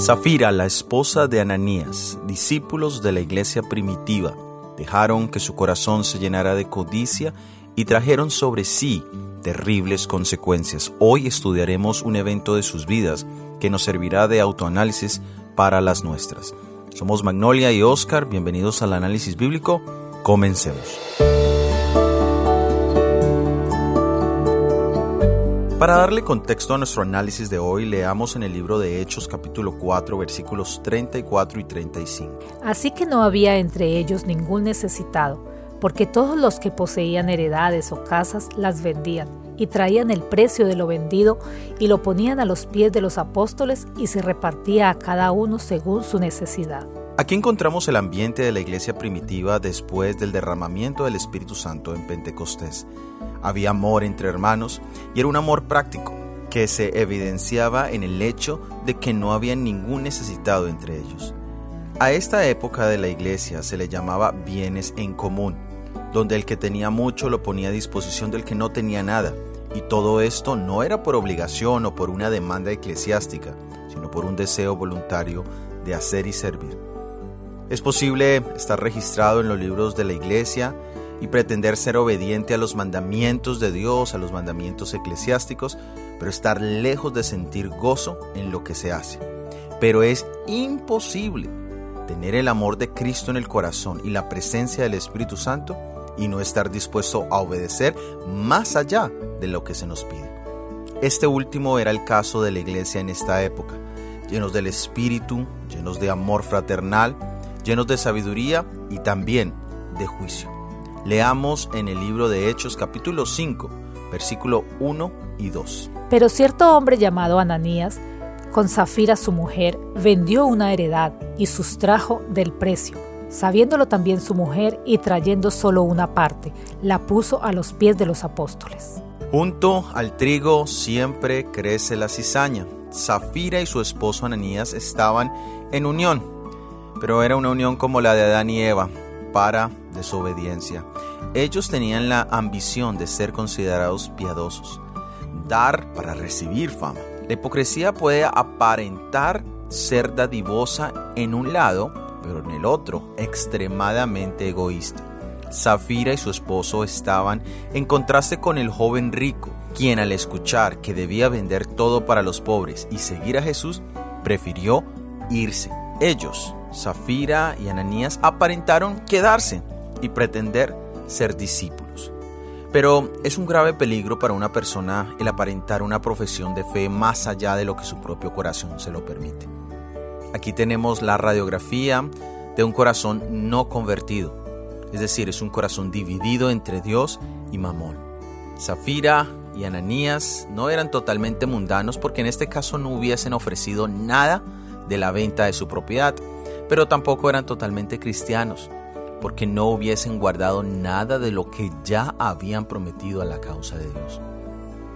Zafira, la esposa de Ananías, discípulos de la iglesia primitiva, dejaron que su corazón se llenara de codicia y trajeron sobre sí terribles consecuencias. Hoy estudiaremos un evento de sus vidas que nos servirá de autoanálisis para las nuestras. Somos Magnolia y Oscar, bienvenidos al análisis bíblico. Comencemos. Para darle contexto a nuestro análisis de hoy, leamos en el libro de Hechos capítulo 4 versículos 34 y 35. Así que no había entre ellos ningún necesitado, porque todos los que poseían heredades o casas las vendían y traían el precio de lo vendido y lo ponían a los pies de los apóstoles y se repartía a cada uno según su necesidad. Aquí encontramos el ambiente de la iglesia primitiva después del derramamiento del Espíritu Santo en Pentecostés. Había amor entre hermanos y era un amor práctico que se evidenciaba en el hecho de que no había ningún necesitado entre ellos. A esta época de la iglesia se le llamaba bienes en común, donde el que tenía mucho lo ponía a disposición del que no tenía nada, y todo esto no era por obligación o por una demanda eclesiástica, sino por un deseo voluntario de hacer y servir. Es posible estar registrado en los libros de la iglesia y pretender ser obediente a los mandamientos de Dios, a los mandamientos eclesiásticos, pero estar lejos de sentir gozo en lo que se hace. Pero es imposible tener el amor de Cristo en el corazón y la presencia del Espíritu Santo y no estar dispuesto a obedecer más allá de lo que se nos pide. Este último era el caso de la iglesia en esta época, llenos del Espíritu, llenos de amor fraternal, llenos de sabiduría y también de juicio. Leamos en el libro de Hechos capítulo 5, versículo 1 y 2. Pero cierto hombre llamado Ananías, con Zafira su mujer, vendió una heredad y sustrajo del precio. Sabiéndolo también su mujer y trayendo solo una parte, la puso a los pies de los apóstoles. Junto al trigo siempre crece la cizaña. Zafira y su esposo Ananías estaban en unión, pero era una unión como la de Adán y Eva, para desobediencia. Ellos tenían la ambición de ser considerados piadosos, dar para recibir fama. La hipocresía puede aparentar ser dadivosa en un lado, pero en el otro extremadamente egoísta. Zafira y su esposo estaban en contraste con el joven rico, quien al escuchar que debía vender todo para los pobres y seguir a Jesús, prefirió irse. Ellos Zafira y Ananías aparentaron quedarse y pretender ser discípulos. Pero es un grave peligro para una persona el aparentar una profesión de fe más allá de lo que su propio corazón se lo permite. Aquí tenemos la radiografía de un corazón no convertido, es decir, es un corazón dividido entre Dios y Mamón. Zafira y Ananías no eran totalmente mundanos porque en este caso no hubiesen ofrecido nada de la venta de su propiedad, pero tampoco eran totalmente cristianos, porque no hubiesen guardado nada de lo que ya habían prometido a la causa de Dios.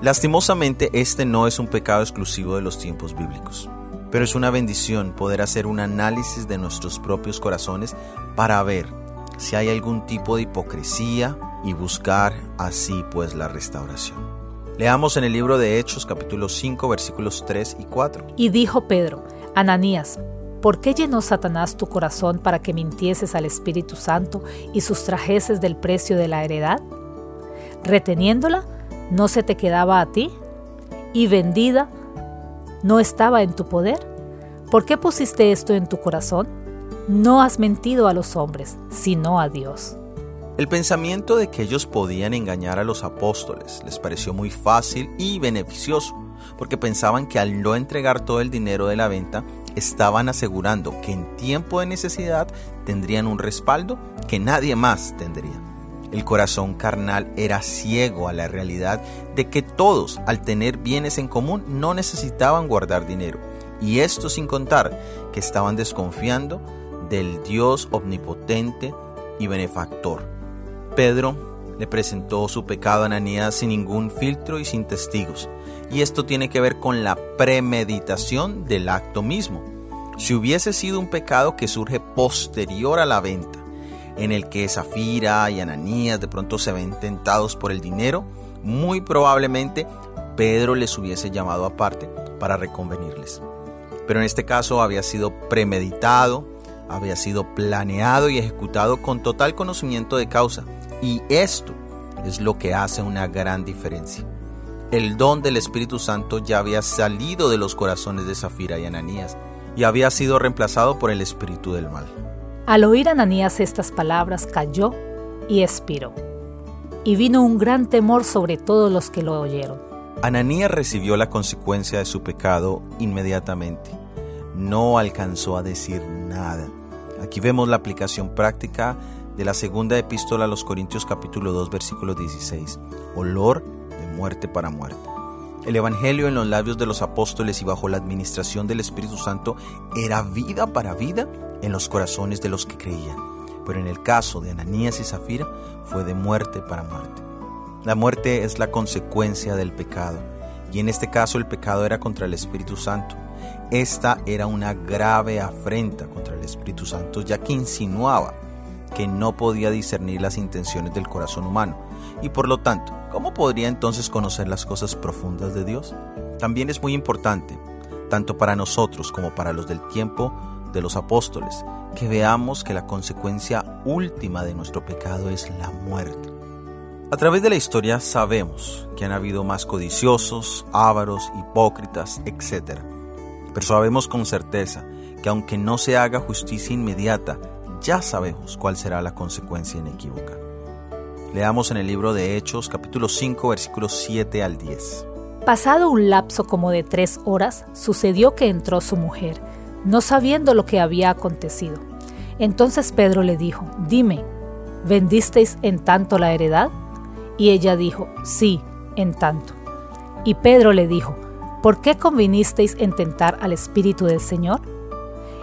Lastimosamente, este no es un pecado exclusivo de los tiempos bíblicos, pero es una bendición poder hacer un análisis de nuestros propios corazones para ver si hay algún tipo de hipocresía y buscar así pues la restauración. Leamos en el libro de Hechos capítulo 5 versículos 3 y 4. Y dijo Pedro, Ananías, ¿Por qué llenó Satanás tu corazón para que mintieses al Espíritu Santo y sustrajeses del precio de la heredad? Reteniéndola, ¿no se te quedaba a ti? ¿Y vendida, no estaba en tu poder? ¿Por qué pusiste esto en tu corazón? No has mentido a los hombres, sino a Dios. El pensamiento de que ellos podían engañar a los apóstoles les pareció muy fácil y beneficioso, porque pensaban que al no entregar todo el dinero de la venta, estaban asegurando que en tiempo de necesidad tendrían un respaldo que nadie más tendría. El corazón carnal era ciego a la realidad de que todos, al tener bienes en común, no necesitaban guardar dinero. Y esto sin contar que estaban desconfiando del Dios omnipotente y benefactor. Pedro le presentó su pecado a Ananías sin ningún filtro y sin testigos. Y esto tiene que ver con la premeditación del acto mismo. Si hubiese sido un pecado que surge posterior a la venta, en el que Zafira y Ananías de pronto se ven tentados por el dinero, muy probablemente Pedro les hubiese llamado aparte para reconvenirles. Pero en este caso había sido premeditado, había sido planeado y ejecutado con total conocimiento de causa. Y esto es lo que hace una gran diferencia. El don del Espíritu Santo ya había salido de los corazones de Zafira y Ananías y había sido reemplazado por el espíritu del mal. Al oír Ananías estas palabras, cayó y expiró. Y vino un gran temor sobre todos los que lo oyeron. Ananías recibió la consecuencia de su pecado inmediatamente. No alcanzó a decir nada. Aquí vemos la aplicación práctica de la segunda epístola a los Corintios capítulo 2 versículo 16. Olor de muerte para muerte. El Evangelio en los labios de los apóstoles y bajo la administración del Espíritu Santo era vida para vida en los corazones de los que creían. Pero en el caso de Ananías y Zafira fue de muerte para muerte. La muerte es la consecuencia del pecado, y en este caso el pecado era contra el Espíritu Santo. Esta era una grave afrenta contra el Espíritu Santo, ya que insinuaba que no podía discernir las intenciones del corazón humano, y por lo tanto, ¿cómo podría entonces conocer las cosas profundas de Dios? También es muy importante, tanto para nosotros como para los del tiempo de los apóstoles, que veamos que la consecuencia última de nuestro pecado es la muerte. A través de la historia sabemos que han habido más codiciosos, ávaros, hipócritas, etc. Pero sabemos con certeza que aunque no se haga justicia inmediata, ya sabemos cuál será la consecuencia inequívoca. Leamos en el libro de Hechos capítulo 5 versículos 7 al 10. Pasado un lapso como de tres horas, sucedió que entró su mujer, no sabiendo lo que había acontecido. Entonces Pedro le dijo, Dime, ¿vendisteis en tanto la heredad? Y ella dijo, sí, en tanto. Y Pedro le dijo, ¿por qué convinisteis en tentar al Espíritu del Señor?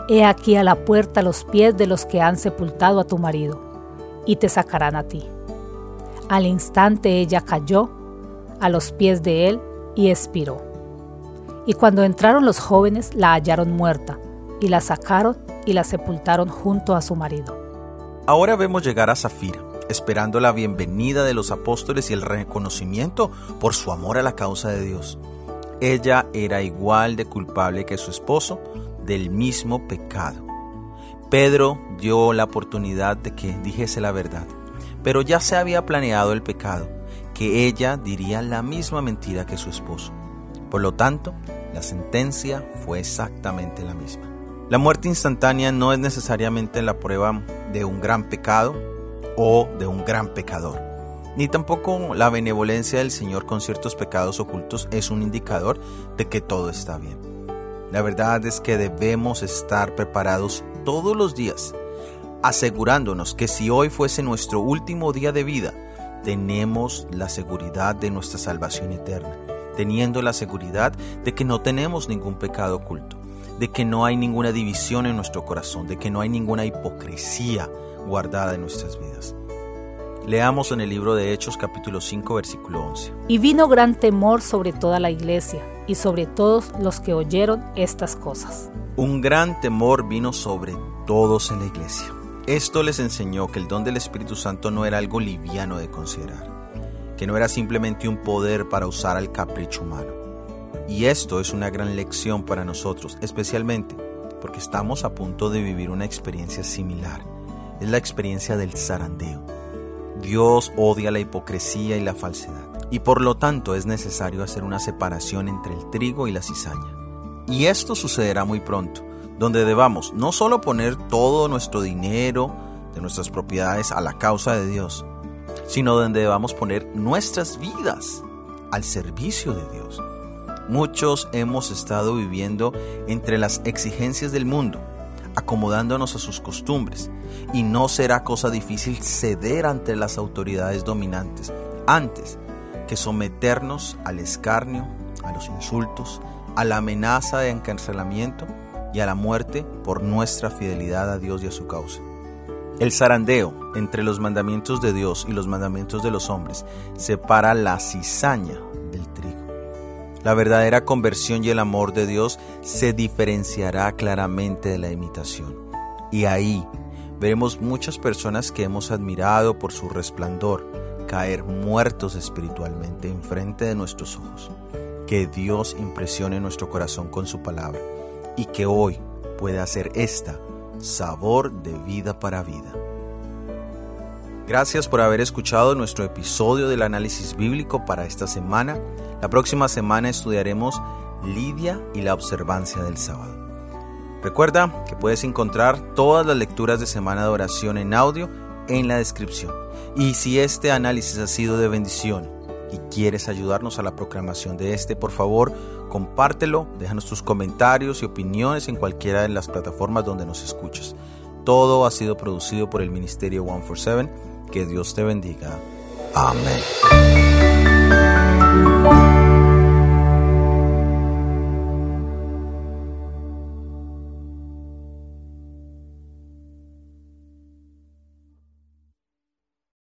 He aquí a la puerta los pies de los que han sepultado a tu marido, y te sacarán a ti. Al instante ella cayó a los pies de él y expiró. Y cuando entraron los jóvenes la hallaron muerta, y la sacaron y la sepultaron junto a su marido. Ahora vemos llegar a Zafira esperando la bienvenida de los apóstoles y el reconocimiento por su amor a la causa de Dios. Ella era igual de culpable que su esposo del mismo pecado. Pedro dio la oportunidad de que dijese la verdad, pero ya se había planeado el pecado, que ella diría la misma mentira que su esposo. Por lo tanto, la sentencia fue exactamente la misma. La muerte instantánea no es necesariamente la prueba de un gran pecado o de un gran pecador. Ni tampoco la benevolencia del Señor con ciertos pecados ocultos es un indicador de que todo está bien. La verdad es que debemos estar preparados todos los días, asegurándonos que si hoy fuese nuestro último día de vida, tenemos la seguridad de nuestra salvación eterna, teniendo la seguridad de que no tenemos ningún pecado oculto, de que no hay ninguna división en nuestro corazón, de que no hay ninguna hipocresía, guardada en nuestras vidas. Leamos en el libro de Hechos capítulo 5 versículo 11. Y vino gran temor sobre toda la iglesia y sobre todos los que oyeron estas cosas. Un gran temor vino sobre todos en la iglesia. Esto les enseñó que el don del Espíritu Santo no era algo liviano de considerar, que no era simplemente un poder para usar al capricho humano. Y esto es una gran lección para nosotros, especialmente porque estamos a punto de vivir una experiencia similar es la experiencia del zarandeo. Dios odia la hipocresía y la falsedad, y por lo tanto es necesario hacer una separación entre el trigo y la cizaña. Y esto sucederá muy pronto, donde debamos no solo poner todo nuestro dinero de nuestras propiedades a la causa de Dios, sino donde debamos poner nuestras vidas al servicio de Dios. Muchos hemos estado viviendo entre las exigencias del mundo acomodándonos a sus costumbres, y no será cosa difícil ceder ante las autoridades dominantes, antes que someternos al escarnio, a los insultos, a la amenaza de encarcelamiento y a la muerte por nuestra fidelidad a Dios y a su causa. El zarandeo entre los mandamientos de Dios y los mandamientos de los hombres separa la cizaña. La verdadera conversión y el amor de Dios se diferenciará claramente de la imitación. Y ahí veremos muchas personas que hemos admirado por su resplandor caer muertos espiritualmente enfrente de nuestros ojos. Que Dios impresione nuestro corazón con su palabra y que hoy pueda hacer esta sabor de vida para vida. Gracias por haber escuchado nuestro episodio del análisis bíblico para esta semana. La próxima semana estudiaremos Lidia y la observancia del sábado. Recuerda que puedes encontrar todas las lecturas de semana de oración en audio en la descripción. Y si este análisis ha sido de bendición y quieres ayudarnos a la proclamación de este, por favor, compártelo, déjanos tus comentarios y opiniones en cualquiera de las plataformas donde nos escuches. Todo ha sido producido por el Ministerio 147. Que Dios te bendiga. Amén.